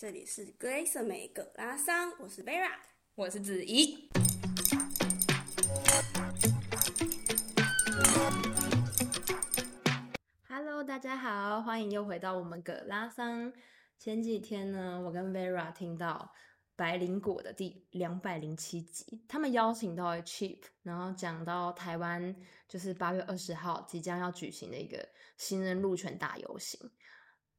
这里是格蕾瑟美葛拉桑，我是 Vera，我是子怡。Hello，大家好，欢迎又回到我们葛拉桑。前几天呢，我跟 Vera 听到白灵果的第两百零七集，他们邀请到了 Cheap，然后讲到台湾就是八月二十号即将要举行的一个新人路权大游行。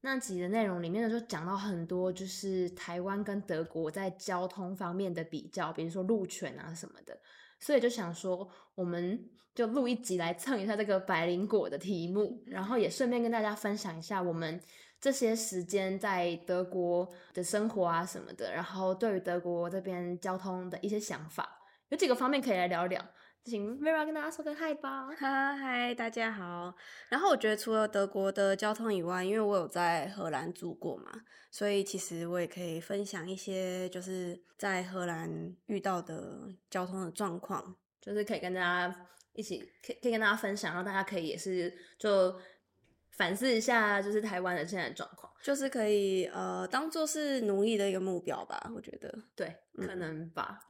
那集的内容里面呢，就讲到很多，就是台湾跟德国在交通方面的比较，比如说路权啊什么的，所以就想说，我们就录一集来蹭一下这个百灵果的题目，然后也顺便跟大家分享一下我们这些时间在德国的生活啊什么的，然后对于德国这边交通的一些想法，有几个方面可以来聊聊。请 Vera 跟大家说个嗨吧，哈嗨，大家好。然后我觉得除了德国的交通以外，因为我有在荷兰住过嘛，所以其实我也可以分享一些就是在荷兰遇到的交通的状况，就是可以跟大家一起可以可以跟大家分享，然后大家可以也是就反思一下，就是台湾的现在的状况，就是可以呃当做是努力的一个目标吧，我觉得。对，可能吧。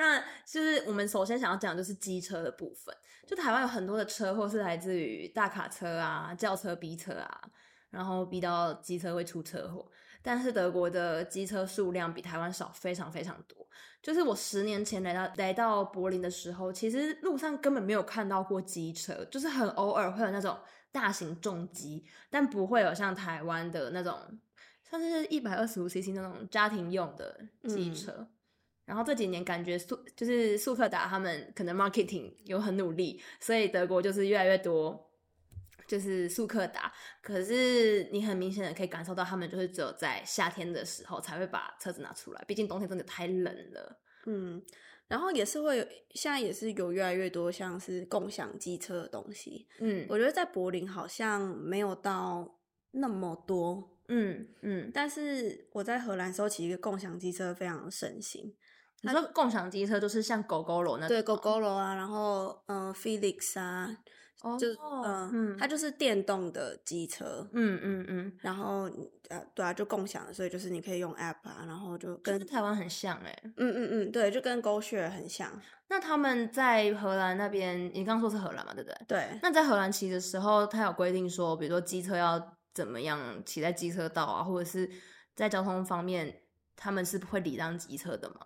嗯那就是我们首先想要讲的就是机车的部分。就台湾有很多的车祸是来自于大卡车啊、轿车逼车啊，然后逼到机车会出车祸。但是德国的机车数量比台湾少非常非常多。就是我十年前来到来到柏林的时候，其实路上根本没有看到过机车，就是很偶尔会有那种大型重机，但不会有像台湾的那种，像是一百二十五 cc 那种家庭用的机车。嗯然后这几年感觉速就是速克达他们可能 marketing 有很努力，所以德国就是越来越多就是速克达。可是你很明显的可以感受到，他们就是只有在夏天的时候才会把车子拿出来，毕竟冬天真的太冷了。嗯，然后也是会有，现在也是有越来越多像是共享机车的东西。嗯，我觉得在柏林好像没有到那么多。嗯嗯，但是我在荷兰的时候骑一个共享机车非常的盛行。你说共享机车就是像 Gogoro 那种？对，Gogoro 啊，然后嗯、呃、Felix 啊，哦、就嗯、呃、嗯，它就是电动的机车，嗯嗯嗯，然后呃对啊，就共享的，所以就是你可以用 App 啊，然后就跟台湾很像哎、欸，嗯嗯嗯，对，就跟 GoShare 很像。那他们在荷兰那边，你刚刚说是荷兰嘛，对不对？对。那在荷兰骑的时候，他有规定说，比如说机车要怎么样骑在机车道啊，或者是在交通方面，他们是不会礼让机车的吗？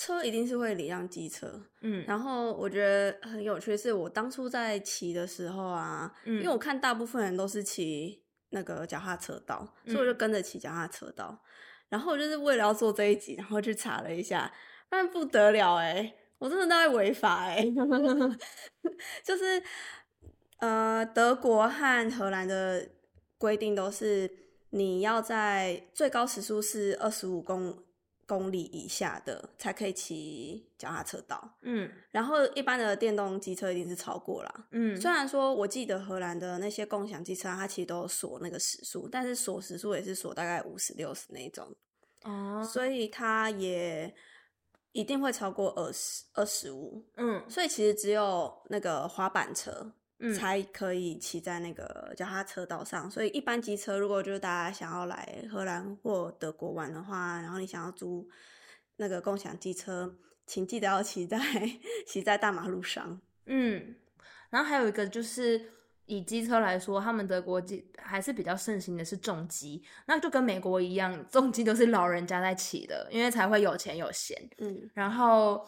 车一定是会礼让机车，嗯，然后我觉得很有趣是，我当初在骑的时候啊，嗯，因为我看大部分人都是骑那个脚踏车道，嗯，所以我就跟着骑脚踏车道，然后我就是为了要做这一集，然后去查了一下，但不得了欸，我真的在违法欸，就是呃，德国和荷兰的规定都是你要在最高时速是二十五公。公里以下的才可以骑脚踏车道，嗯，然后一般的电动机车一定是超过啦，嗯，虽然说我记得荷兰的那些共享机车，它其实都有锁那个时速，但是锁时速也是锁大概五十六十那种，哦，所以它也一定会超过二十二十五，嗯，所以其实只有那个滑板车。才可以骑在那个脚踏车道上，所以一般机车，如果就是大家想要来荷兰或德国玩的话，然后你想要租那个共享机车，请记得要骑在 骑在大马路上。嗯，然后还有一个就是以机车来说，他们德国机还是比较盛行的是重机，那就跟美国一样，重机都是老人家在骑的，因为才会有钱有闲。嗯，然后。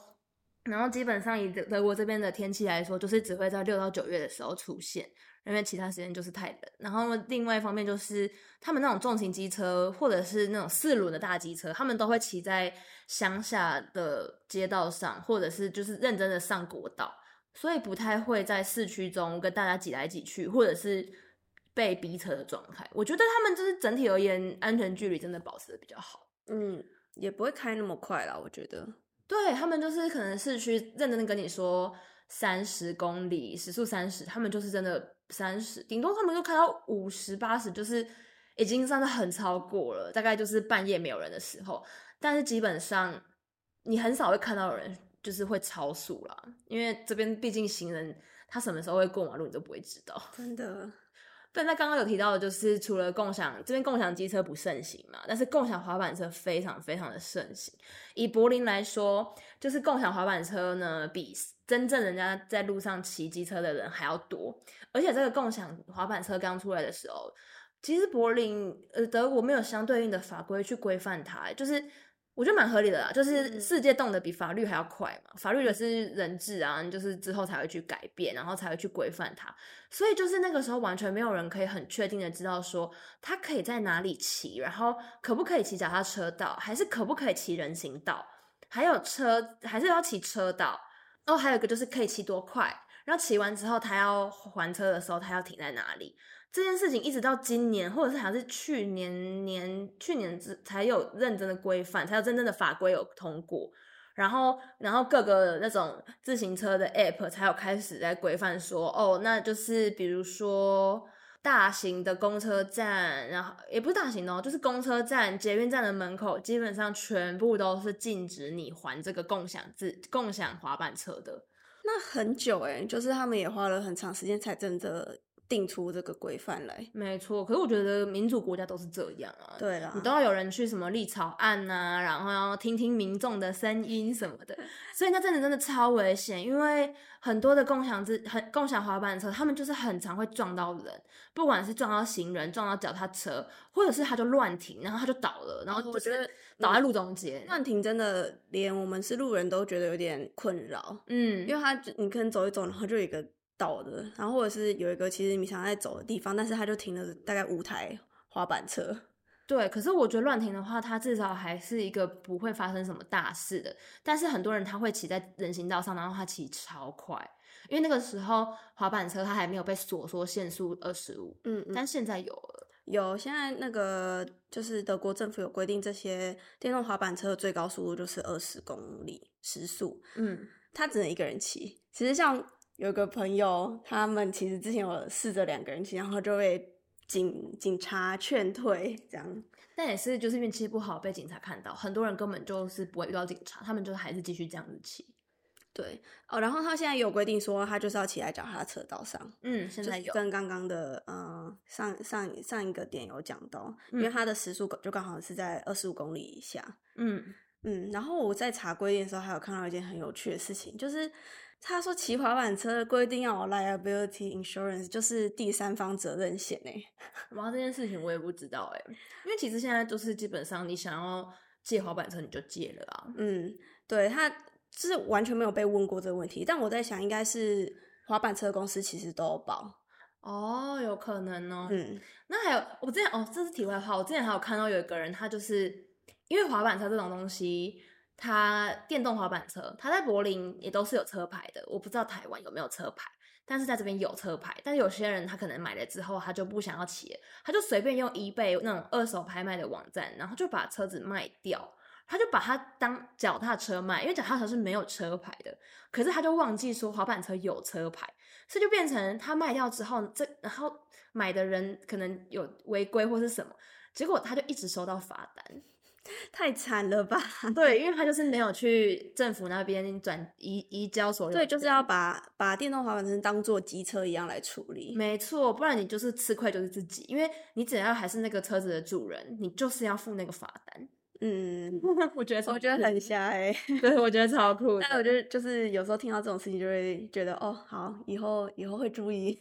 然后基本上以德德国这边的天气来说，就是只会在六到九月的时候出现，因为其他时间就是太冷。然后另外一方面就是他们那种重型机车或者是那种四轮的大机车，他们都会骑在乡下的街道上，或者是就是认真的上国道，所以不太会在市区中跟大家挤来挤去，或者是被逼车的状态。我觉得他们就是整体而言安全距离真的保持的比较好，嗯，也不会开那么快啦，我觉得。对，他们就是可能市区认真的跟你说三十公里时速三十，他们就是真的三十，顶多他们就开到五十八十，就是已经算是很超过了。大概就是半夜没有人的时候，但是基本上你很少会看到有人就是会超速啦，因为这边毕竟行人他什么时候会过马路你都不会知道。真的，对，那刚刚有提到的，就是除了共享这边共享机车不盛行嘛，但是共享滑板车非常非常的盛行。以柏林来说，就是共享滑板车呢，比真正人家在路上骑机车的人还要多。而且这个共享滑板车刚出来的时候，其实柏林呃德国没有相对应的法规去规范它，就是。我觉得蛮合理的啦，就是世界动得比法律还要快嘛，法律的是人治啊，就是之后才会去改变，然后才会去规范它，所以就是那个时候完全没有人可以很确定的知道说他可以在哪里骑，然后可不可以骑脚踏车道，还是可不可以骑人行道，还有车还是要骑车道，然后还有一个就是可以骑多快，然后骑完之后他要还车的时候他要停在哪里。这件事情一直到今年，或者是好像是去年年去年之才有认真的规范，才有真正的法规有通过，然后然后各个那种自行车的 app 才有开始在规范说，哦，那就是比如说大型的公车站，然后也不是大型哦，就是公车站、捷运站的门口，基本上全部都是禁止你还这个共享自共享滑板车的。那很久诶，就是他们也花了很长时间才真的。定出这个规范来，没错。可是我觉得民主国家都是这样啊，对啦，你都要有人去什么立草案啊，然后要听听民众的声音什么的。所以那真的真的超危险，因为很多的共享自很共享滑板车，他们就是很常会撞到人，不管是撞到行人、撞到脚踏车，或者是他就乱停，然后他就倒了，然后我觉得倒在路中间。乱停真的连我们是路人都觉得有点困扰，嗯，因为他你可能走一走，然后就有一个。倒的，然后或者是有一个其实你想在走的地方，但是他就停了大概五台滑板车。对，可是我觉得乱停的话，它至少还是一个不会发生什么大事的。但是很多人他会骑在人行道上，然后他骑超快，因为那个时候滑板车它还没有被锁说限速二十五，嗯，但现在有了，有现在那个就是德国政府有规定，这些电动滑板车的最高速度就是二十公里时速，嗯，他只能一个人骑。其实像。有个朋友，他们其实之前有试着两个人骑，然后就被警警察劝退，这样。但也是就是运气不好，被警察看到。很多人根本就是不会遇到警察，他们就还是继续这样子骑。对哦，然后他现在有规定说，他就是要骑在脚踏车道上。嗯，现在有。跟刚刚的呃上上上一个点有讲到，因为他的时速就刚好是在二十五公里以下。嗯嗯，然后我在查规定的时候，还有看到一件很有趣的事情，就是。他说骑滑板车的规定要有 liability insurance，就是第三方责任险诶。然后这件事情我也不知道诶，因为其实现在都是基本上你想要借滑板车你就借了啊。嗯，对，他是完全没有被问过这个问题，但我在想应该是滑板车公司其实都有保。哦，有可能哦。嗯，那还有我之前哦，这是题外话，我之前还有看到有一个人，他就是因为滑板车这种东西。他电动滑板车，他在柏林也都是有车牌的。我不知道台湾有没有车牌，但是在这边有车牌。但有些人他可能买了之后，他就不想要骑，他就随便用 eBay 那种二手拍卖的网站，然后就把车子卖掉。他就把它当脚踏车卖，因为脚踏车是没有车牌的。可是他就忘记说滑板车有车牌，所以就变成他卖掉之后，这然后买的人可能有违规或是什么，结果他就一直收到罚单。太惨了吧？对，因为他就是没有去政府那边转移移交所有，对，就是要把把电动滑板车当做机车一样来处理。没错，不然你就是吃亏就是自己，因为你只要还是那个车子的主人，你就是要付那个罚单。嗯，我觉得我觉得很瞎哎、欸，对，我觉得超酷。但我觉得就是有时候听到这种事情，就会觉得哦，好，以后以后会注意。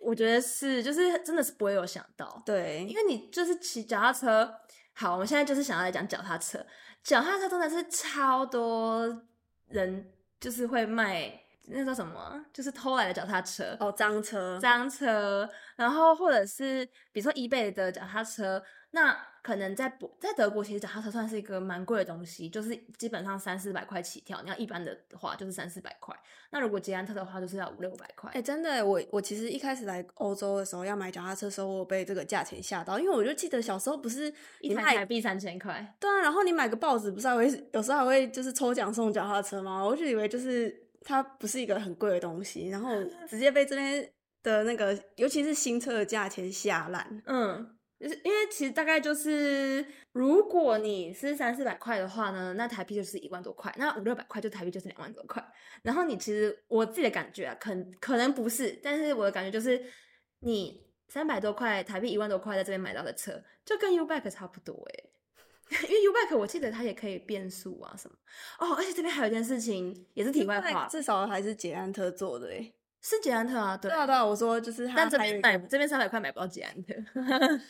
我觉得是，就是真的是不会有想到，对，因为你就是骑脚踏车。好，我们现在就是想要来讲脚踏车。脚踏车真的是超多人就是会卖，那叫什么？就是偷来的脚踏车哦，赃车，赃车。然后或者是比如说 eBay 的脚踏车，那。可能在在德国，其实脚踏车算是一个蛮贵的东西，就是基本上三四百块起跳。你要一般的话，就是三四百块。那如果捷安特的话，就是要五六百块。哎、欸，真的，我我其实一开始来欧洲的时候要买脚踏车的时候，我被这个价钱吓到，因为我就记得小时候不是一台台币三千块。对啊，然后你买个报纸，不是还会有时候还会就是抽奖送脚踏车吗？我就以为就是它不是一个很贵的东西，然后直接被这边的那个，尤其是新车的价钱吓烂。嗯。就是因为其实大概就是，如果你是三四百块的话呢，那台币就是一万多块，那五六百块就台币就是两万多块。然后你其实我自己的感觉啊，可可能不是，但是我的感觉就是，你三百多块台币，一万多块在这边买到的车，就跟 U-Bike 差不多诶。因为 U-Bike 我记得它也可以变速啊什么哦，而且这边还有一件事情也是题外话，至少还是捷安特做的诶，是捷安特啊，对，对啊对啊，我说就是他，但这边买这边三百块买不到捷安特。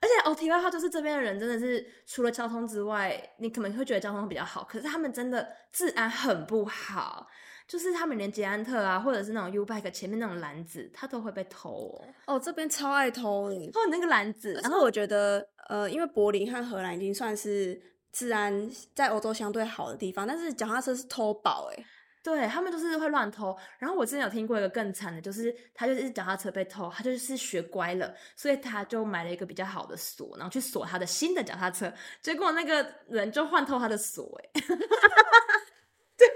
而且哦，题外话就是这边的人真的是除了交通之外，你可能会觉得交通比较好，可是他们真的治安很不好，就是他们连捷安特啊，或者是那种 U-Bike 前面那种篮子，他都会被偷哦。哦，这边超爱偷你偷你那个篮子。然后我觉得，呃，因为柏林和荷兰已经算是治安在欧洲相对好的地方，但是脚踏车是偷宝诶。对，他们就是会乱偷，然后我之前有听过一个更惨的，就是他就是脚踏车被偷，他就是学乖了，所以他就买了一个比较好的锁，然后去锁他的新的脚踏车，结果那个人就换偷他的锁，哎，对，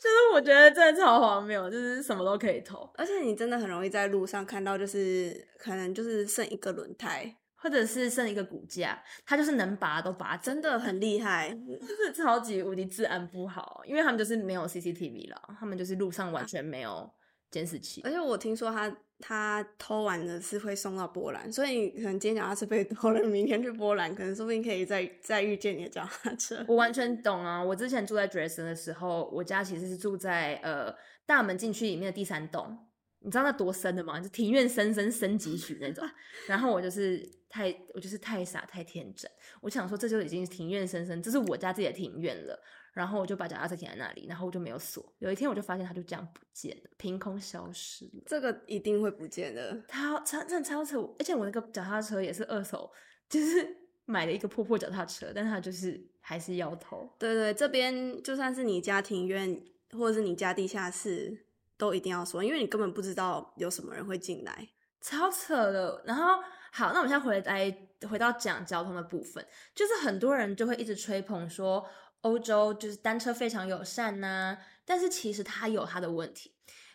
就是我觉得真的超荒谬，就是什么都可以偷，而且你真的很容易在路上看到，就是可能就是剩一个轮胎。或者是剩一个骨架，他就是能拔都拔，真的很厉害，就是超级无敌治安不好，因为他们就是没有 CCTV 了，他们就是路上完全没有监视器。而且我听说他他偷完的是会送到波兰，所以可能今天脚踏车被偷了，明天去波兰，可能说不定可以再再遇见你的脚踏车。我完全懂啊！我之前住在 Dresden 的时候，我家其实是住在呃大门进去里面的第三栋。你知道那多深的吗？就庭院深深深几许那种。然后我就是太，我就是太傻太天真，我想说这就已经是庭院深深，这是我家自己的庭院了。然后我就把脚踏车停在那里，然后我就没有锁。有一天我就发现它就这样不见了，凭空消失了。这个一定会不见的，它超真的超扯。而且我那个脚踏车也是二手，就是 买了一个破破脚踏车，但它就是还是要偷。对对，这边就算是你家庭院或者是你家地下室。都一定要说，因为你根本不知道有什么人会进来，超扯的。然后好，那我们现在回来回到讲交通的部分，就是很多人就会一直吹捧说欧洲就是单车非常友善呐、但是其实它有它的问题，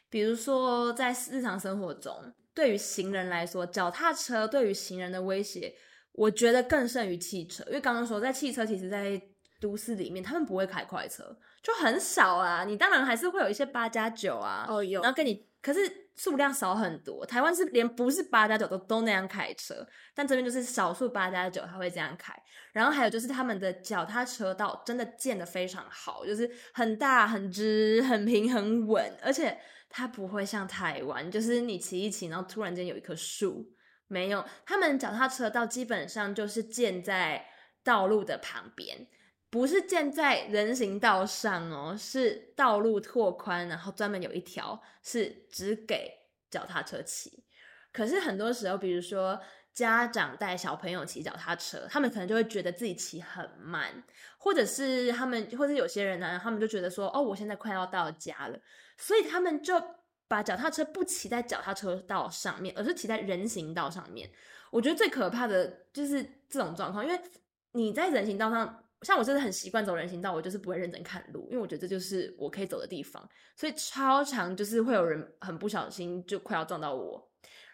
比如说在日常生活中，对于行人来说，脚踏车对于行人的威胁，我觉得更胜于汽车，因为刚刚说在汽车其实，在都市里面他们不会开快车。就很少啊，你当然还是会有一些八加九啊，哦有，然后跟你，可是数量少很多。台湾是连不是八加九都都那样开车，但这边就是少数八加九他会这样开。然后还有就是他们的脚踏车道真的建得非常好，就是很大、很直、很平、很稳，而且它不会像台湾，就是你骑一骑，然后突然间有一棵树，没有，他们脚踏车道基本上就是建在道路的旁边。不是建在人行道上哦，是道路拓宽，然后专门有一条是只给脚踏车骑。可是很多时候，比如说家长带小朋友骑脚踏车，他们可能就会觉得自己骑很慢，或者是他们，或者有些人呢，他们就觉得说，哦，我现在快要到家了，所以他们就把脚踏车不骑在脚踏车道上面，而是骑在人行道上面。我觉得最可怕的就是这种状况，因为你在人行道上。像我真的很习惯走人行道，我就是不会认真看路，因为我觉得这就是我可以走的地方，所以超常就是会有人很不小心就快要撞到我。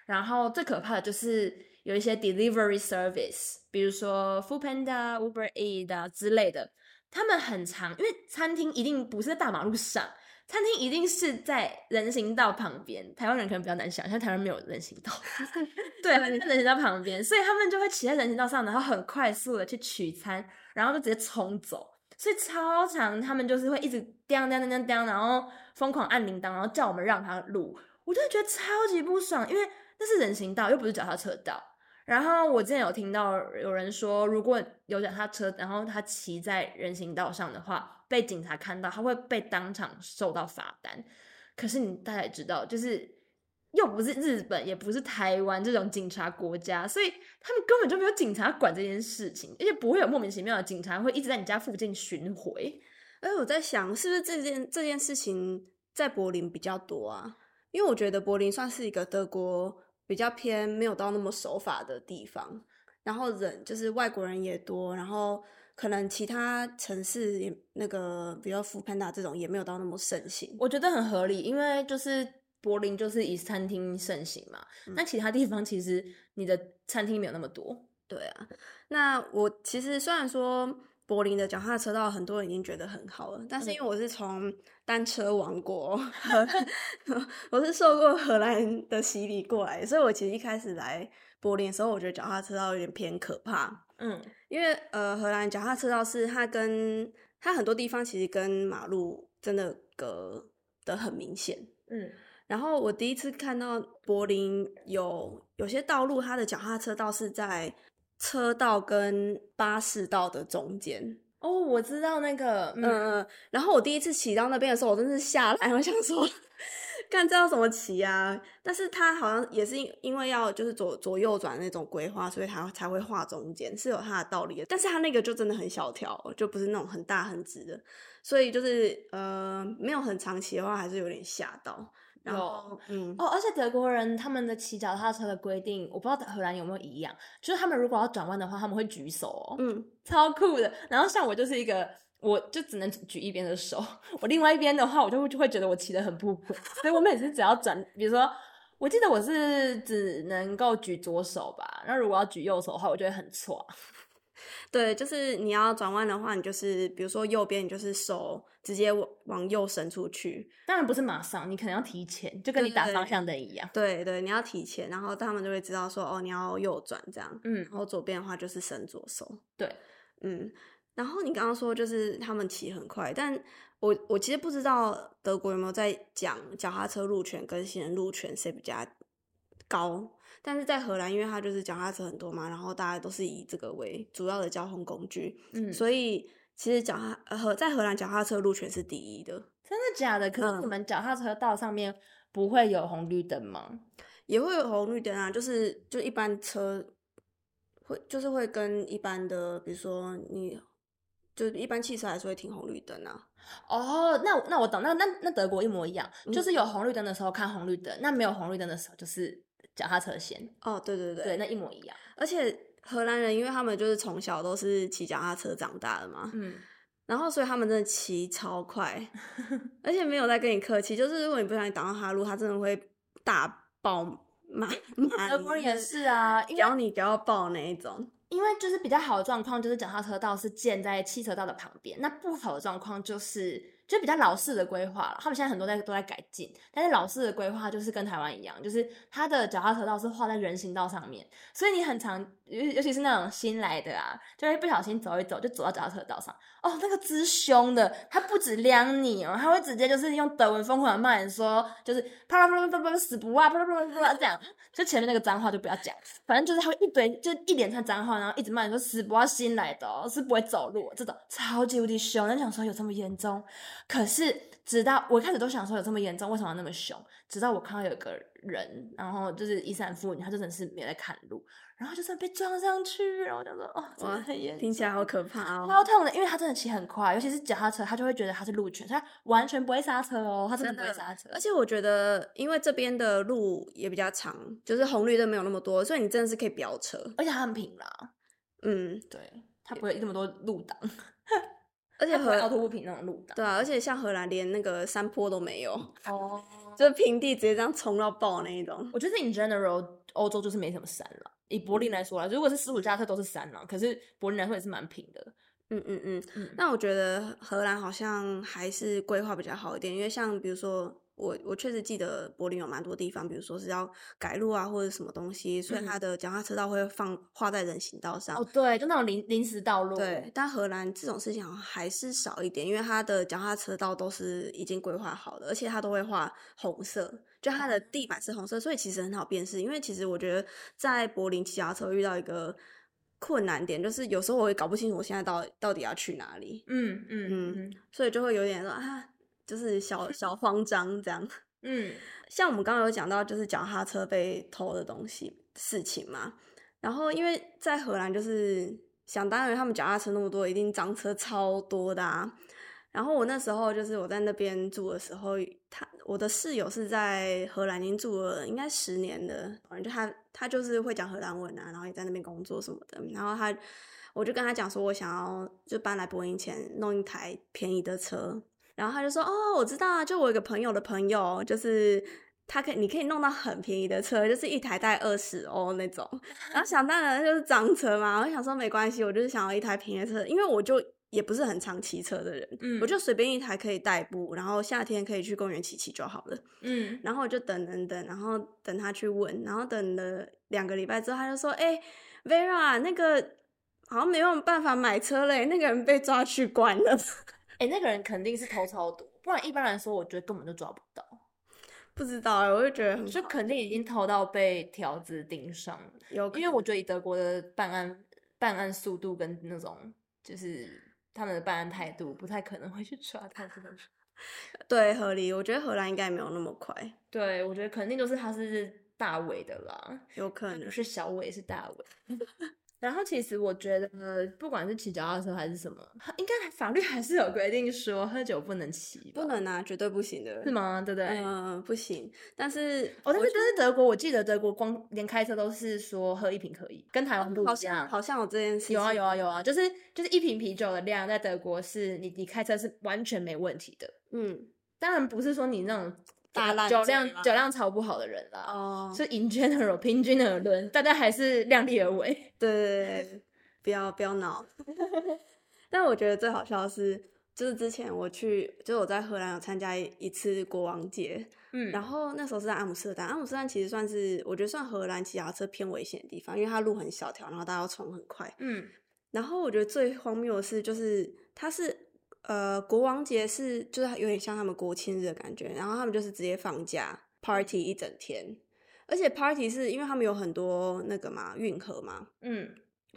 然后最可怕的就是有一些 delivery service，比如说 Foodpanda、Uber e a t 啊之类的，他们很常，因为餐厅一定不是在大马路上，餐厅一定是在人行道旁边。台湾人可能比较难想，像台湾没有人行道，对，在人行道旁边，所以他们就会骑在人行道上，然后很快速的去取餐。然后就直接冲走，所以超长，他们就是会一直叮叮叮叮叮，然后疯狂按铃铛，然后叫我们让他路，我就觉得超级不爽，因为那是人行道，又不是脚踏车道。然后我之前有听到有人说，如果有脚踏车，然后他骑在人行道上的话，被警察看到，他会被当场受到罚单。可是你大家知道，就是。又不是日本，也不是台湾这种警察国家，所以他们根本就没有警察管这件事情，而且不会有莫名其妙的警察会一直在你家附近巡回。而我在想，是不是这件这件事情在柏林比较多啊？因为我觉得柏林算是一个德国比较偏没有到那么守法的地方，然后人就是外国人也多，然后可能其他城市也那个比较 Foodpanda 这种也没有到那么盛行。我觉得很合理，因为就是。柏林就是以餐厅盛行嘛，那、嗯、其他地方其实你的餐厅没有那么多。对啊，那我其实虽然说柏林的脚踏车道，很多人已经觉得很好了。但是因为我是从单车王国 我是受过荷兰的洗礼过来，所以我其实一开始来柏林的时候，我觉得脚踏车道有点偏可怕。嗯，因为呃，荷兰脚踏车道是它跟它很多地方其实跟马路真的隔得很明显。嗯，然后我第一次看到柏林有有些道路，它的脚踏车道是在。车道跟巴士道的中间哦，我知道那个，嗯嗯，然后我第一次骑到那边的时候，我真是吓来，我想说，看这要怎么骑啊？但是它好像也是因因为要就是左左右转那种规划，所以它才会画中间，是有它的道理的。但是它那个就真的很小条，就不是那种很大很直的，所以就是呃，没有很长骑的话，还是有点吓到。然后，嗯，哦，而且德国人他们的骑脚踏车的规定，我不知道荷兰有没有一样，就是他们如果要转弯的话，他们会举手哦，嗯，超酷的。然后像我就是一个，我就只能举一边的手，我另外一边的话，我就会就会觉得我骑得很不稳，所以我每次只要转，比如说，我记得我是只能够举左手吧，那如果要举右手的话，我就会很错。对，就是你要转弯的话，你就是比如说右边，你就是手直接往往右伸出去。当然不是马上，你可能要提前，就跟你打方向灯一样。对对，你要提前，然后他们就会知道说，哦，你要右转这样。嗯，然后左边的话就是伸左手。对，嗯，然后你刚刚说就是他们骑很快，但我我其实不知道德国有没有在讲脚踏车路权跟行人路权谁比较高。但是在荷兰，因为它就是脚踏车很多嘛，然后大家都是以这个为主要的交通工具，嗯，所以其实脚踏呃在荷兰脚踏车路权是第一的。真的假的？可是你们脚踏车道上面不会有红绿灯吗？嗯，也会有红绿灯啊，就是就一般车会就是会跟一般的，比如说你就一般汽车还是会停红绿灯啊。哦，那那我懂，那那那德国一模一样，就是有红绿灯的时候看红绿灯，嗯，那没有红绿灯的时候就是。脚踏车先哦，对对对，对，那一模一样。而且荷兰人，因为他们就是从小都是骑脚踏车长大的嘛，嗯，然后所以他们真的骑超快，而且没有在跟你客气，就是如果你不小心挡到他的路，他真的会大爆骂骂。德国也是啊，咬你咬到爆那一种。因为就是比较好的状况，就是脚踏车道是建在汽车道的旁边，那不好的状况就是。就比较老式的规划了，他们现在很多在都在改进，但是老式的规划就是跟台湾一样，就是它的脚踏车道是画在人行道上面，所以你很常，尤尤其是那种新来的啊，就会不小心走一走就走到脚踏车道上，哦，那个之凶的，他不止撩你哦，他会直接就是用德文疯狂骂人说，就是啪啦啪啦啪啦死不啊，啪啦啪啦啪啦这样，就前面那个脏话就不要讲，反正就是他会一堆就一连串脏话，然后一直骂你说死不要，新来的，是不会走路这种超级无敌凶，那想说有这么严重？可是，直到我一开始都想说有这么严重，为什么那么凶？直到我看到有个人，然后就是伊斯兰妇女，她真的是没在看路，然后就算被撞上去，然后我就说哦，真的很严重，听起来好可怕哦，超痛的，因为他真的骑很快，尤其是脚踏车，他就会觉得他是路权，他完全不会刹车哦，他真的不会刹车。而且我觉得，因为这边的路也比较长，就是红绿灯没有那么多，所以你真的是可以飙车，而且它很平啦。嗯，对，它不会那么多路挡。而且和凹凸不平那种路挡，对啊，而且像荷兰连那个山坡都没有哦，就是平地直接这样冲到爆那一种。我觉得 in general 欧洲就是没什么山了。以柏林来说啦，如果是斯图加特都是山了，可是柏林来说也是蛮平的。嗯嗯嗯嗯。那我觉得荷兰好像还是规划比较好一点，因为像比如说。我我确实记得柏林有蛮多地方，比如说是要改路啊，或者什么东西，所以它的脚踏车道会放画在人行道上。哦，对，就那种临临时道路。对，但荷兰这种事情还是少一点，因为它的脚踏车道都是已经规划好的，而且它都会画红色，就它的地板是红色，所以其实很好辨识。因为其实我觉得在柏林骑脚踏车遇到一个困难点，就是有时候我也搞不清楚我现在到到底要去哪里。嗯嗯嗯，嗯，所以就会有点说啊。就是小小慌张这样，嗯，像我们刚刚有讲到，就是脚踏车被偷的东西事情嘛。然后因为在荷兰，就是想当然他们脚踏车那么多，一定赃车超多的啊。然后我那时候就是我在那边住的时候，他我的室友是在荷兰已经住了应该十年的，反正就他他就是会讲荷兰文啊，然后也在那边工作什么的。然后他我就跟他讲说，我想要就搬来柏林前弄一台便宜的车。然后他就说：“哦，我知道啊，就我一个朋友的朋友，就是他可以你可以弄到很便宜的车，就是一台大概二十欧那种。然后想当然就是脏车嘛，我想说没关系，我就是想要一台便宜的车，因为我就也不是很常骑车的人，嗯，我就随便一台可以代步，然后夏天可以去公园骑骑就好了，嗯。然后我就等等等，然后等他去问，然后等了两个礼拜之后，他就说：“哎、欸，Vera，那个好像没有办法买车嘞，那个人被抓去关了。”哎、欸，那个人肯定是偷超多，不然一般来说，我觉得根本就抓不到。不知道哎、欸，我就觉得很，就肯定已经偷到被条子盯上了。有，因为我觉得以德国的办案办案速度跟那种就是他们的办案态度，不太可能会去抓他这种。对，合理。我觉得荷兰应该没有那么快。对，我觉得肯定就是他是大伟的啦，有可能是小伟是大尾。然后其实我觉得，不管是骑脚踏车还是什么，应该法律还是有规定说喝酒不能骑，不能啊，绝对不行的，是吗？对不对？嗯，不行。但是，哦，但是但是德国，我记得德国光连开车都是说喝一瓶可以，跟台湾不一样。好像好像有这件事。有啊有啊有啊，就是就是一瓶啤酒的量，在德国是你你开车是完全没问题的。嗯，当然不是说你那种。大酒量酒量超不好的人啦，哦，是 in general 平均而论，大家还是量力而为。对对对，不要不要闹。但我觉得最好笑的是，就是之前我去，就是我在荷兰有参加一次国王节，嗯，然后那时候是在阿姆斯特丹。阿姆斯特丹其实算是我觉得算荷兰骑脚踏车偏危险的地方，因为它路很小条，然后大家要冲很快，嗯。然后我觉得最荒谬的是，就是它是。呃，国王节是就是有点像他们国庆日的感觉，然后他们就是直接放假 party 一整天，而且 party 是因为他们有很多那个嘛运河嘛，嗯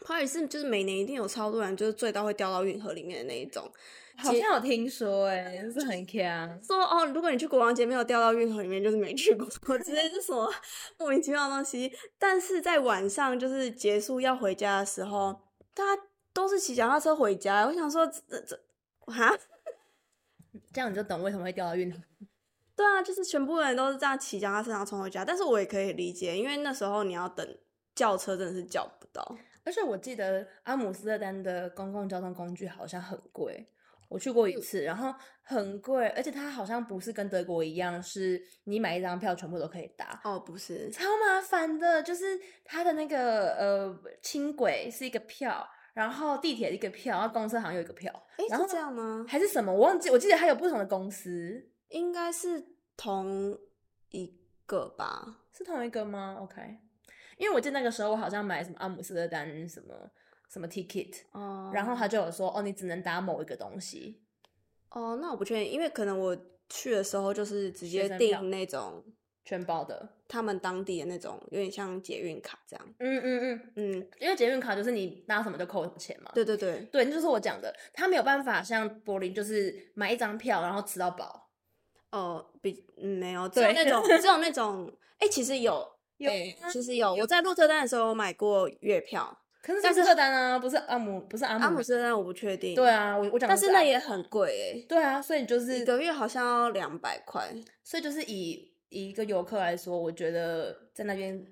，party 是就是每年一定有超多人就是醉到会掉到运河里面的那一种，好像有听说哎、欸，是很强，说哦，如果你去国王节没有掉到运河里面，就是没去过，我直接是什么莫名其妙的东西，但是在晚上就是结束要回家的时候，大家都是骑脚踏车回家，我想说这这。哈，这样你就懂为什么会掉到运河。对啊，就是全部人都是这样骑脚踏车然后冲回家。但是我也可以理解，因为那时候你要等轿车，真的是叫不到。而且我记得阿姆斯特丹的公共交通工具好像很贵，我去过一次，然后很贵，而且它好像不是跟德国一样，是你买一张票全部都可以搭。哦，不是，超麻烦的，就是它的那个呃轻轨是一个票。然后地铁一个票，然后公车好像有一个票，诶，然后是这样吗？还是什么？我忘记，我记得还有不同的公司，应该是同一个吧？是同一个吗？OK，因为我记得那个时候我好像买什么阿姆斯特丹什么什么 ticket，哦，然后他就有说，哦，你只能搭某一个东西。哦，那我不确定，因为可能我去的时候就是直接订那种。全包的，他们当地的那种有点像捷运卡这样。嗯嗯嗯嗯，因为捷运卡就是你搭什么就扣什么钱嘛。对对对，对，那就是我讲的，他没有办法像柏林，就是买一张票然后吃到饱。哦，比、嗯、没有，只有那种，只有那种，哎、欸，其实有，有、欸，其实有。我在鹿特丹的时候我买过月票，可是在鹿特丹啊，不是阿姆，不是阿姆，阿姆斯特丹我不确定。对啊，我我讲，但是那也很贵哎。对啊，所以就是一个月好像要两百块，所以就是以。以一个游客来说，我觉得在那边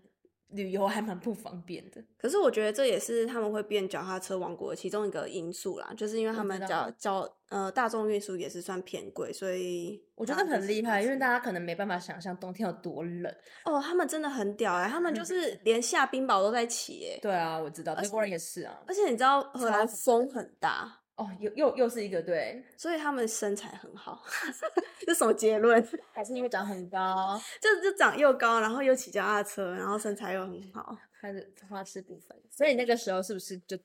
旅游还蛮不方便的。可是我觉得这也是他们会变脚踏车王国的其中一个因素啦，就是因为他们脚脚呃大众运输也是算偏贵，所以我觉得很厉害。因为大家可能没办法想象冬天有多冷哦，他们真的很屌哎、欸，他们就是连下冰雹都在骑哎、欸。对啊，我知道，德国人也是啊。而且你知道荷兰风很大。哦，又又又是一个对，所以他们身材很好，这什么结论？还是因为长很高？就就长又高，然后又骑脚踏车，然后身材又很好，开始花痴部分。所以那个时候是不是就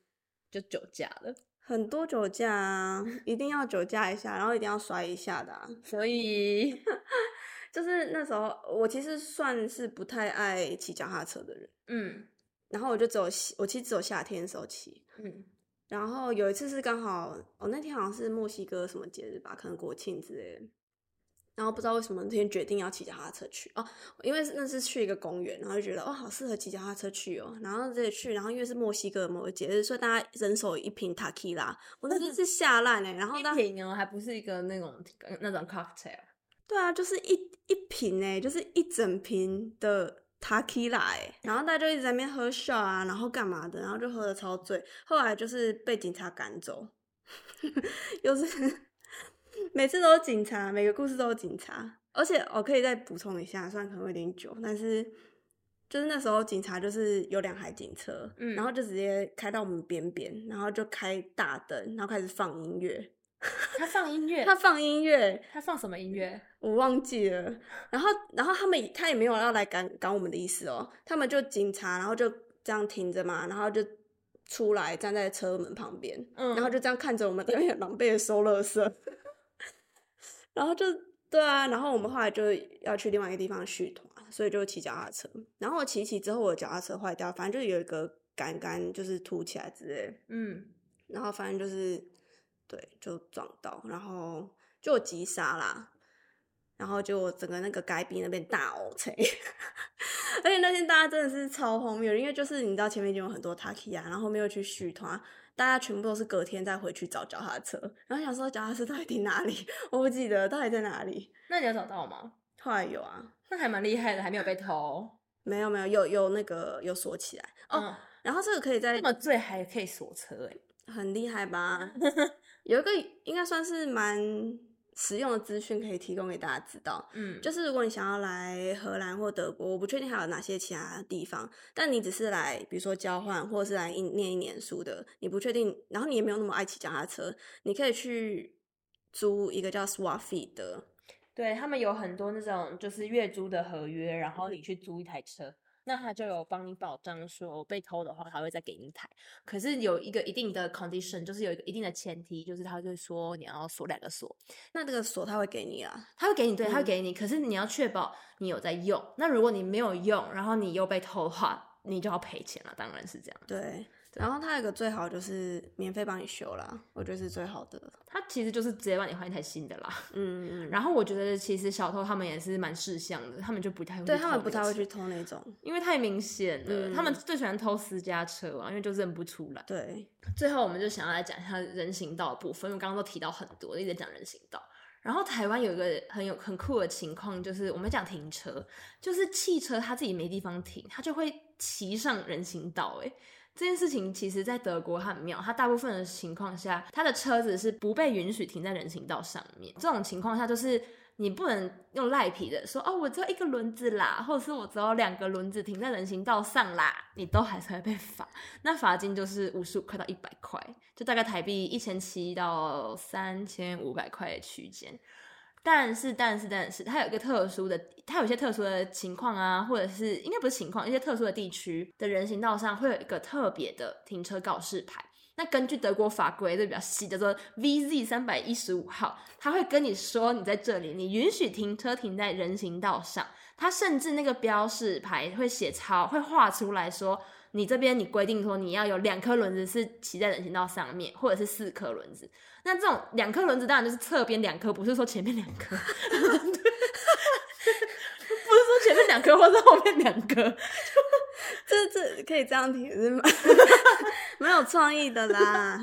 就酒驾了？很多酒驾啊，一定要酒驾一下，然后一定要摔一下的啊。所以 就是那时候，我其实算是不太爱骑脚踏车的人，嗯，然后我就只有我其实只有夏天的时候骑，嗯。然后有一次是刚好，哦，那天好像是墨西哥什么节日吧，可能国庆之类的。然后不知道为什么那天决定要骑脚踏车去哦，因为那是去一个公园，然后就觉得哦，好适合骑脚踏车去哦。然后这里去，然后因为是墨西哥某个节日，所以大家人手一瓶 Tequila，我那真是吓烂哎。然后一瓶哦，还不是一个那种那种 cocktail。对啊，就是一一瓶哎，就是一整瓶的。塔 q 来，然后大家就一直在那边喝 shot 啊，然后干嘛的，然后就喝的超醉。后来就是被警察赶走，又是 每次都有警察，每个故事都有警察。而且我可以再补充一下，虽然可能会有点久，但是就是那时候警察就是有两台警车，嗯，然后就直接开到我们边边，然后就开大灯，然后开始放音乐。他放音乐，他放音乐，他放什么音乐？我忘记了。然后，然后他们他也没有要来赶赶我们的意思哦，他们就警察，然后就这样停着嘛，然后就出来站在车门旁边，嗯，然后就这样看着我们，有点狼狈的收垃圾。然后就对啊，然后我们后来就要去另外一个地方续团，所以就骑脚踏车。然后我骑骑之后，我的脚踏车坏掉，反正就有一个杆杆就是凸起来之类，嗯，然后反正就是。对，就撞到，然后就急刹啦，然后就整个那个街边那边大凹车，而且那天大家真的是超荒谬，因为就是你知道前面已经有很多 Taki 啊，然后没有去续团，大家全部都是隔天再回去找脚踏车，然后想说脚踏车到底停哪里？我不记得到底在哪里。那你有找到吗？后来有啊，那还蛮厉害的，还没有被偷。没有没有，有有那个有锁起来哦。嗯、然后这个可以在这么醉还可以锁车哎，很厉害吧？有一个应该算是蛮实用的资讯可以提供给大家知道，嗯，就是如果你想要来荷兰或德国，我不确定还有哪些其他地方，但你只是来，比如说交换或者是来一念一年书的，你不确定，然后你也没有那么爱骑脚踏车，你可以去租一个叫 Swapfeet 的，对，他们有很多那种就是月租的合约，然后你去租一台车。那他就有帮你保障，说被偷的话，他会再给你一台。可是有一个一定的 condition，就是有一个一定的前提，就是他会说你要锁两个锁。那这个锁他会给你啊？他会给你，对，他会给你。嗯、可是你要确保你有在用。那如果你没有用，然后你又被偷的话，你就要赔钱了。当然是这样。对。然后它有一个最好就是免费帮你修啦，我觉得是最好的。它其实就是直接帮你换一台新的啦。嗯嗯。然后我觉得其实小偷他们也是蛮识相的，他们就不太会对他们不太会去偷那种，因为太明显了。嗯、他们最喜欢偷私家车啊，因为就认不出来。对。最后我们就想要来讲一下人行道的部分，因为刚刚都提到很多，一直讲人行道。然后台湾有一个很有很酷的情况，就是我们讲停车，就是汽车它自己没地方停，它就会骑上人行道、欸，哎。这件事情其实，在德国很妙。它大部分的情况下，它的车子是不被允许停在人行道上面。这种情况下，就是你不能用赖皮的说：“哦，我只有一个轮子啦，或者是我只有两个轮子停在人行道上啦。”你都还是会被罚。那罚金就是五十五块到一百块，就大概台币一千七到三千五百块的区间。但是，但是，但是，它有一个特殊的，它有一些特殊的情况啊，或者是应该不是情况，一些特殊的地区的人行道上会有一个特别的停车告示牌。那根据德国法规，就比较细，叫做 VZ 三百一十五号，它会跟你说，你在这里，你允许停车停在人行道上。它甚至那个标示牌会写超，会画出来说。你这边你规定说你要有两颗轮子是骑在人行道上面，或者是四颗轮子。那这种两颗轮子当然就是侧边两颗，不是说前面两颗。两颗，或者后面两颗。这这可以这样提是吗？没有创意的啦。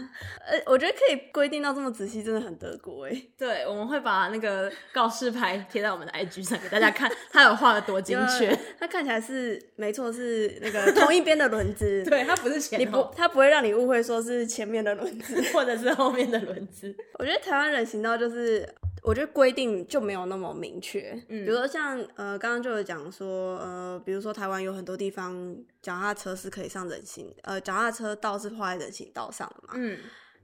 呃，我觉得可以规定到这么仔细，真的很德国哎。对，我们会把那个告示牌贴在我们的 IG 上给大家看，它有画的多精确。它看起来是没错，是那个同一边的轮子。对，它不是前，你不，它不会让你误会说是前面的轮子，或者是后面的轮子。我觉得台湾人行道就是。我觉得规定就没有那么明确，嗯，比如说像呃，刚刚就有讲说，呃，比如说台湾有很多地方脚踏车是可以上人行，呃，脚踏车道是画在人行道上的嘛，嗯，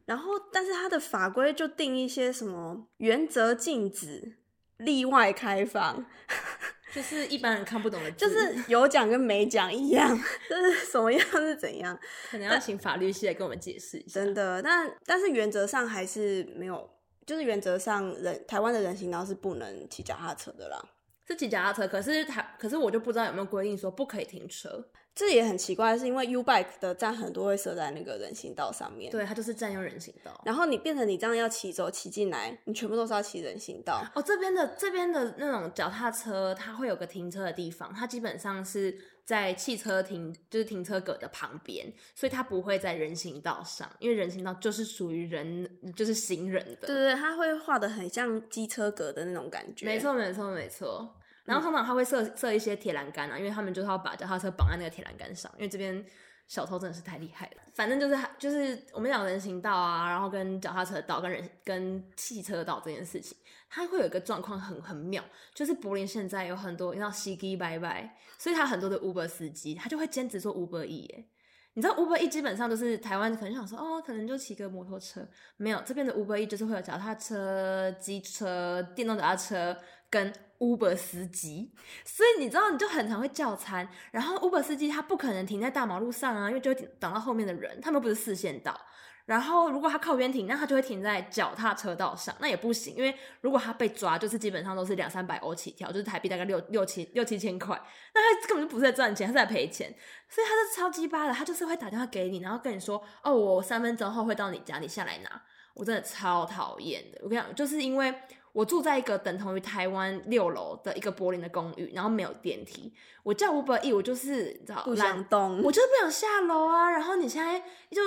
然后但是它的法规就定一些什么原则禁止、例外开放，就是一般人看不懂的，就是 有讲跟没讲一样，就是什么样是怎样，可能要请法律系来跟我们解释一下。真的，但但是原则上还是没有。就是原则上人，人台湾的人行道是不能骑脚踏车的啦，是骑脚踏车。可是他，可是我就不知道有没有规定说不可以停车。这也很奇怪，是因为 U bike 的站很多会设在那个人行道上面，对，它就是占用人行道。然后你变成你这样要骑走骑进来，你全部都是要骑人行道。哦，这边的这边的那种脚踏车，它会有个停车的地方，它基本上是。在汽车停就是停车格的旁边，所以它不会在人行道上，因为人行道就是属于人，就是行人的。对对，它会画的很像机车格的那种感觉。没错，没错，没错。然后通常它会设设一些铁栏杆啊，因为他们就是要把脚踏车绑在那个铁栏杆上，因为这边小偷真的是太厉害了。反正就是就是我们讲人行道啊，然后跟脚踏车道、跟人跟汽车道这件事情，它会有一个状况很很妙，就是柏林现在有很多你知道司机拜拜，所以他很多的 Uber 司机他就会兼职做 Uber E。你知道 Uber E 基本上都是台湾可能想说哦，可能就骑个摩托车，没有这边的 Uber E 就是会有脚踏车、机车、电动脚踏车跟 Uber 司机，所以你知道你就很常会叫餐，然后 Uber 司机他不可能停在大马路上啊，因为就会挡到后面的人，他们不是四线道。然后，如果他靠边停，那他就会停在脚踏车道上，那也不行，因为如果他被抓，就是基本上都是两三百欧起跳，就是台币大概六六七六七千块，那他根本就不是在赚钱，他是在赔钱，所以他是超鸡巴的，他就是会打电话给你，然后跟你说，哦，我三分钟后会到你家，你下来拿。我真的超讨厌的，我跟你讲，就是因为我住在一个等同于台湾六楼的一个柏林的公寓，然后没有电梯，我叫 Uber E，我就是你知道不想动，我就是不想下楼啊，然后你现在就。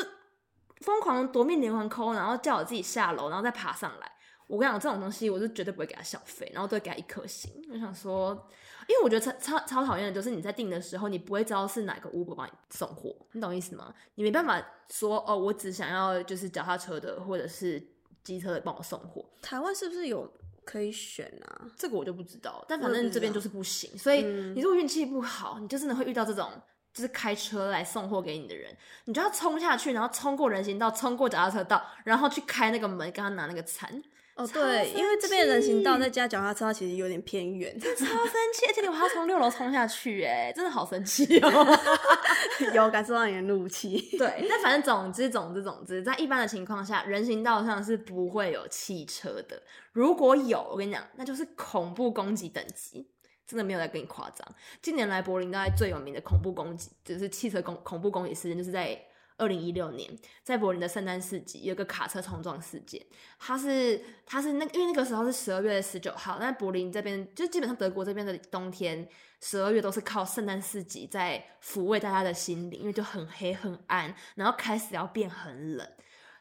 疯狂夺命连环 call，然后叫我自己下楼，然后再爬上来。我跟你讲，这种东西我是绝对不会给他小费，然后都会给他一颗星。我想说，因为我觉得超超超讨厌的就是你在订的时候，你不会知道是哪个 Uber 帮你送货，你懂意思吗？你没办法说哦，我只想要就是脚踏车的或者是机车的帮我送货。台湾是不是有可以选啊？这个我就不知道，但反正这边就是不行。所以你如果运气不好，你就真的会遇到这种。就是开车来送货给你的人，你就要冲下去，然后冲过人行道，冲过脚踏车道，然后去开那个门，跟他拿那个餐。哦，对，因为这边的人行道再加脚踏车其实有点偏远，超生气！而且我还要从六楼冲下去，哎，真的好生气哦。有感受到你的怒气。对，那反正总之总之总之，在一般的情况下，人行道上是不会有汽车的。如果有，我跟你讲，那就是恐怖攻击等级。真的没有在跟你夸张。近年来，柏林大概最有名的恐怖攻击，就是汽车恐恐怖攻击事件，就是在二零一六年，在柏林的圣诞市集有个卡车冲撞事件。它是它是那因为那个时候是十二月十九号，那柏林这边就基本上德国这边的冬天十二月都是靠圣诞市集在抚慰大家的心灵，因为就很黑很暗，然后开始要变很冷，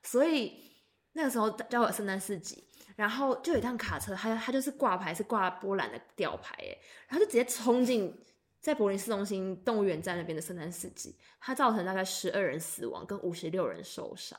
所以那个时候叫我圣诞市集。然后就有一辆卡车，它它就是挂牌是挂波兰的吊牌，哎，然后就直接冲进在柏林市中心动物园站那边的圣诞市集，它造成大概十二人死亡跟五十六人受伤。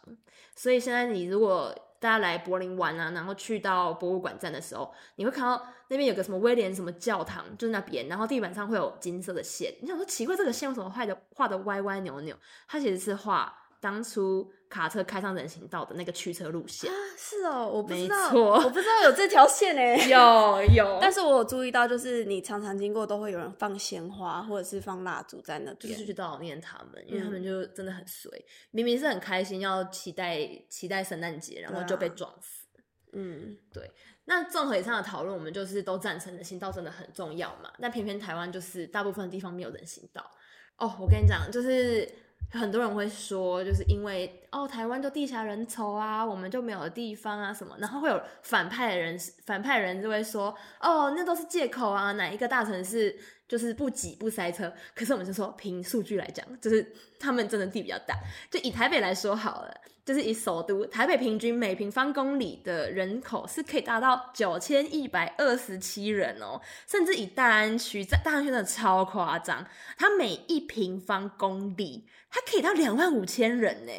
所以现在你如果大家来柏林玩啊，然后去到博物馆站的时候，你会看到那边有个什么威廉什么教堂，就是那边，然后地板上会有金色的线。你想说奇怪，这个线为什么画的画的歪歪扭扭？它其实是画当初。卡车开上人行道的那个驱车路线啊，是哦，我不知道，没错，我不知道有这条线 诶，有有，但是我有注意到，就是你常常经过都会有人放鲜花或者是放蜡烛在那边，就是去悼念他们，因为他们就真的很衰，嗯、明明是很开心要期待期待圣诞节，然后就被撞死。嗯，对。那综合以上的讨论，我们就是都赞成人行道真的很重要嘛，但偏偏台湾就是大部分的地方没有人行道。哦，我跟你讲，就是。很多人会说，就是因为哦，台湾就地下人稠啊，我们就没有地方啊什么，然后会有反派的人，反派人就会说，哦，那都是借口啊，哪一个大城市就是不挤不塞车？可是我们就说，凭数据来讲，就是他们真的地比较大，就以台北来说好了。就是以首都台北平均每平方公里的人口是可以达到九千一百二十七人哦，甚至以大安区，在大安区真的超夸张，它每一平方公里它可以到两万五千人呢。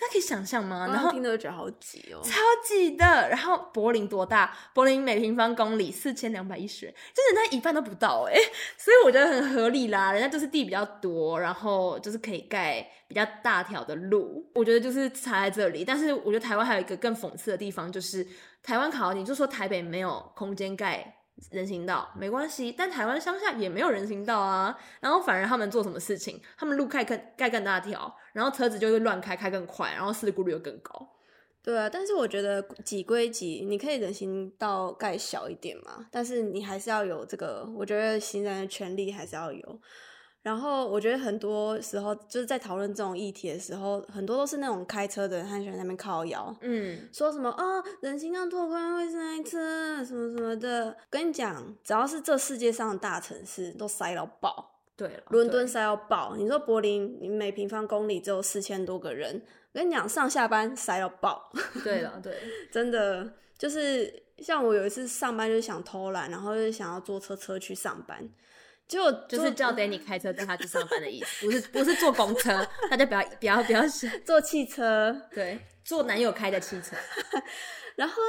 大家可以想象吗？然后听着觉得好挤哦，超挤的。然后柏林多大？柏林每平方公里四千两百一十，就是那一半都不到哎，所以我觉得很合理啦。人家就是地比较多，然后就是可以盖比较大条的路。我觉得就是差在这里。但是我觉得台湾还有一个更讽刺的地方，就是台湾考你就说台北没有空间盖。人行道没关系，但台湾乡下也没有人行道啊。然后反而他们做什么事情，他们路盖更盖更大条，然后车子就会乱开，开更快，然后事故率又更高。对啊，但是我觉得挤归挤，你可以人行道盖小一点嘛，但是你还是要有这个，我觉得行人的权利还是要有。然后我觉得很多时候就是在讨论这种议题的时候，很多都是那种开车的人，他喜欢在那边靠腰，嗯，说什么啊、哦，人行道拓宽会塞车，什么什么的。跟你讲，只要是这世界上的大城市，都塞到爆。对了，伦敦塞到爆。你说柏林，你每平方公里只有四千多个人，我跟你讲，上下班塞到爆。对了，对，真的就是像我有一次上班就是想偷懒，然后就是想要坐车车去上班。就就是叫 Danny 开车带他去上班的意思，不是不是坐公车，大家不要不要不要想 坐汽车，对，坐男友开的汽车，然后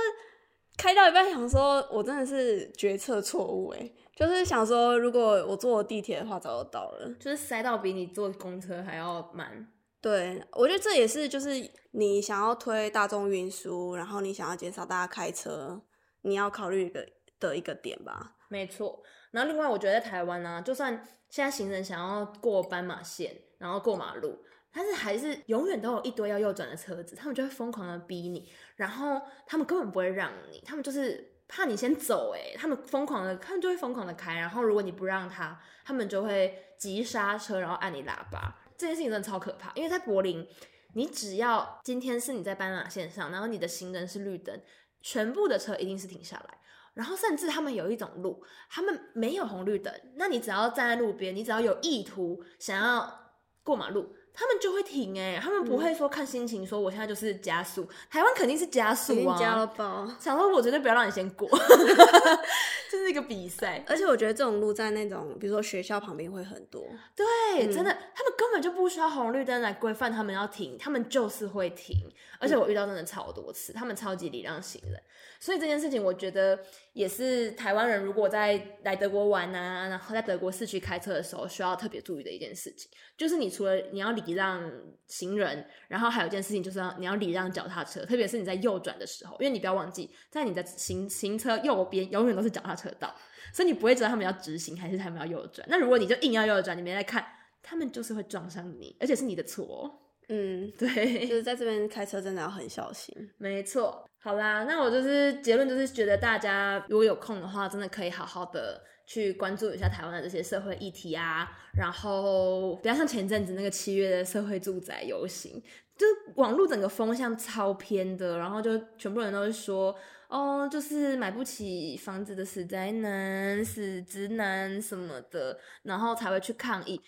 开到一半想说，我真的是决策错误哎，就是想说，如果我坐地铁的话，早就到了，就是塞到比你坐公车还要慢。对，我觉得这也是就是你想要推大众运输，然后你想要减少大家开车，你要考虑一个的一个点吧。没错。然后另外，我觉得在台湾呢、就算现在行人想要过斑马线，然后过马路，但是还是永远都有一堆要右转的车子，他们就会疯狂的逼你，然后他们根本不会让你，他们就是怕你先走，诶，他们疯狂的，他们就会疯狂的开，然后如果你不让他，他们就会急刹车，然后按你喇叭。这件事情真的超可怕，因为在柏林，你只要今天是你在斑马线上，然后你的行人是绿灯，全部的车一定是停下来。然后甚至他们有一种路，他们没有红绿灯，那你只要站在路边，你只要有意图想要过马路，他们就会停哎、欸，他们不会说看心情说我现在就是加速，台湾肯定是加速啊，加了爆，想说我绝对不要让你先过，这是一个比赛，而且我觉得这种路在那种比如说学校旁边会很多，对，嗯、真的，他们根本就不需要红绿灯来规范他们要停，他们就是会停，而且我遇到真的超多次，他们超级礼让行人，所以这件事情我觉得也是台湾人如果在来德国玩啊，然后在德国市区开车的时候需要特别注意的一件事情，就是你除了你要礼让行人，然后还有一件事情就是要你要礼让脚踏车，特别是你在右转的时候，因为你不要忘记，在你的行行车右边永远都是脚踏车道，所以你不会知道他们要直行还是他们要右转。那如果你就硬要右转，你没来看，他们就是会撞上你，而且是你的错。嗯，对，就是在这边开车真的要很小心。没错。好啦，那我就是结论就是觉得大家如果有空的话，真的可以好好的。去关注一下台湾的这些社会议题啊，然后比较像前阵子那个七月的社会住宅游行，就网络整个风向超偏的，然后就全部人都是说，哦，就是买不起房子的死宅男、死直男什么的，然后才会去抗议。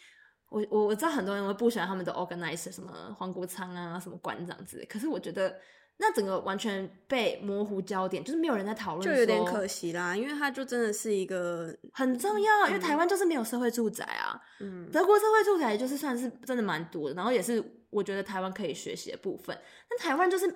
我我我知道很多人会不喜欢他们的 organizer，什么黄国昌啊，什么馆长之类，可是我觉得。那整个完全被模糊焦点，就是没有人在讨论，就有点可惜啦。因为它就真的是一个很重要，嗯、因为台湾就是没有社会住宅啊。嗯，德国社会住宅就是算是真的蛮多的，然后也是我觉得台湾可以学习的部分。但台湾就是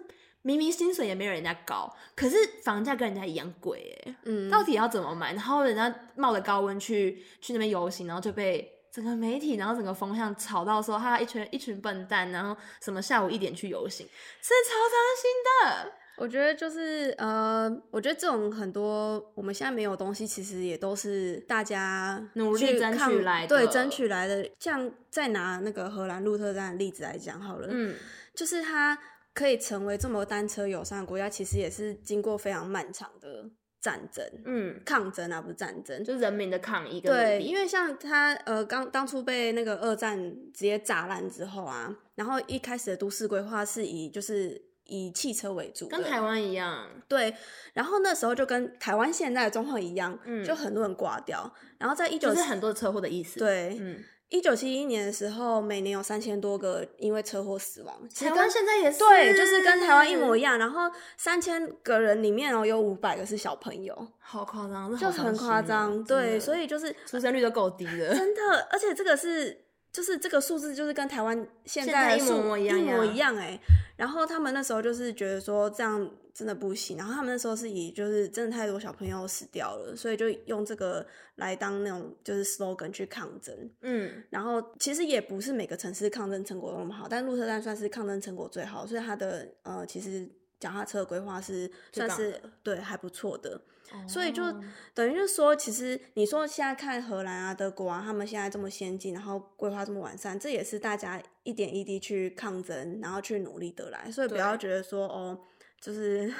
明明薪水也没有人家高，可是房价跟人家一样贵哎。嗯，到底要怎么买？然后人家冒着高温去去那边游行，然后就被。整个媒体，然后整个风向吵到说他一群一群笨蛋，然后什么下午一点去游行，是超伤心的。我觉得就是呃，我觉得这种很多我们现在没有东西，其实也都是大家努力争取来的，对，争取来的。像再拿那个荷兰鹿特丹的例子来讲好了，嗯，就是它可以成为这么单车友善的国家，其实也是经过非常漫长的。战争，嗯，抗争啊，不是战争，就是人民的抗议。对，因为像他，呃，刚当初被那个二战直接炸烂之后啊，然后一开始的都市规划是以就是以汽车为主，跟台湾一样。对，然后那时候就跟台湾现在的状况一样，嗯，就很多人挂掉，然后在一九就是很多车祸的意思，对，嗯。一九七一年的时候，每年有三千多个因为车祸死亡。台湾现在也是，对，就是跟台湾一模一样。然后三千个人里面哦，有五百个是小朋友，好夸张，就很夸张。对，所以就是出生率都够低了，真的。而且这个是，就是这个数字就是跟台湾现在一模一样，一模一样哎。然后他们那时候就是觉得说这样。真的不行，然后他们那时候是以就是真的太多小朋友死掉了，所以就用这个来当那种就是 slogan 去抗争。嗯，然后其实也不是每个城市抗争成果都那么好，但鹿特丹算是抗争成果最好，所以它的呃其实脚踏车规划是算是对还不错的。哦，所以就等于就是说，其实你说现在看荷兰啊、德国啊，他们现在这么先进，然后规划这么完善，这也是大家一点一滴去抗争，然后去努力得来，所以不要觉得说哦。就是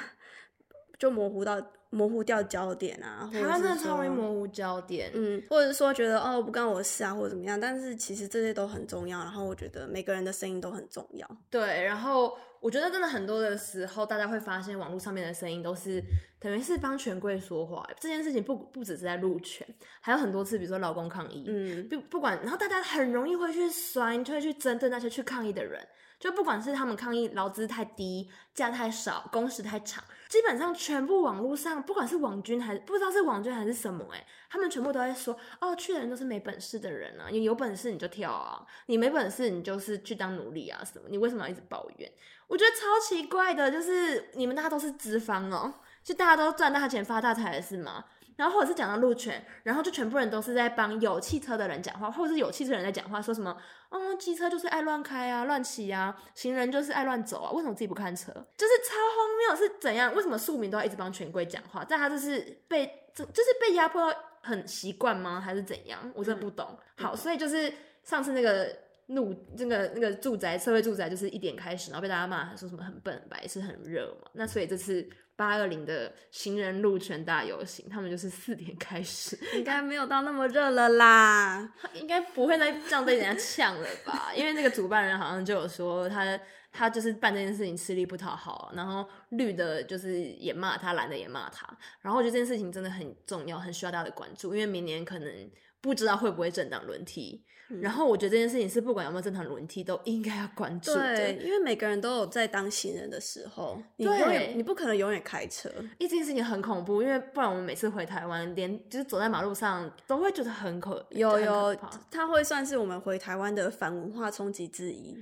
就模糊到模糊掉焦点啊，台湾真的超容易模糊焦点，嗯，或者是说觉得哦不干我事啊，或者怎么样，但是其实这些都很重要。然后我觉得每个人的声音都很重要。对，然后我觉得真的很多的时候，大家会发现网络上面的声音都是等于是帮权贵说话。这件事情不不只是在路权，还有很多次，比如说劳工抗议，嗯，不不管，然后大家很容易会去酸，就会去针对那些去抗议的人。就不管是他们抗议劳资太低、假太少、工时太长，基本上全部网络上，不管是网军还是不知道是网军还是什么，哎，他们全部都在说，哦，去的人都是没本事的人啊，你有本事你就跳啊，你没本事你就是去当奴隶啊什么，你为什么要一直抱怨？我觉得超奇怪的，就是你们大家都是资方哦，就大家都赚大钱发大财的是吗？然后或者是讲到路权，然后就全部人都是在帮有汽车的人讲话，或者是有汽车人在讲话，说什么，嗯，机车就是爱乱开啊，乱骑啊，行人就是爱乱走啊，为什么自己不看车？就是超荒谬，是怎样？为什么庶民都要一直帮权贵讲话？但他就是被，就是被压迫到很习惯吗？还是怎样？我真的不懂。嗯、好，所以就是上次那个怒，那个那个住宅，社会住宅就是一点开始，然后被大家骂，说什么很笨、很白痴、很热嘛。那所以这次。八二零的行人路权大游行，他们就是四点开始，应该没有到那么热了啦，应该不会再这样被人家呛了吧？因为那个主办人好像就有说他他就是办这件事情吃力不讨好，然后绿的就是也骂他，蓝的也骂他，然后我觉得这件事情真的很重要，很需要大家的关注，因为明年可能不知道会不会正党轮替。然后我觉得这件事情是不管有没有正常轮替都应该要关注的，对，因为每个人都有在当行人的时候，你永远你不可能永远开车，因为这件事情很恐怖，因为不然我们每次回台湾，连就是走在马路上都会觉得很可有有，它会算是我们回台湾的反文化冲击之一。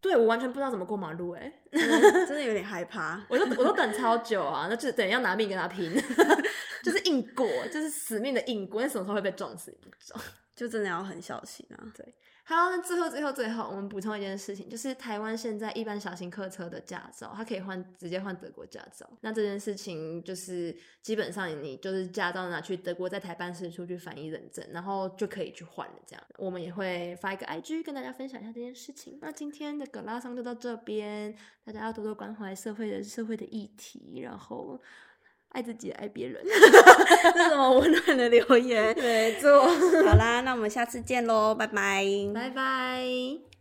对，我完全不知道怎么过马路，哎，真的有点害怕，我都我都等超久啊，那就等要拿命跟他拼，就是硬过，就是死命的硬过，那什么时候会被撞死？不知道。就真的要很小心啊！对，好，那最后最后最后，我们补充一件事情，就是台湾现在一般小型客车的驾照，它可以换直接换德国驾照。那这件事情就是基本上你就是驾照拿去德国在台办事处去翻译认证，然后就可以去换了。这样，我们也会发一个 IG 跟大家分享一下这件事情。那今天的葛拉桑就到这边，大家要多多关怀社会的社会的议题，然后。爱自己，爱别人，这是什么温暖的留言？没错。好啦，那我们下次见喽，拜拜，拜拜。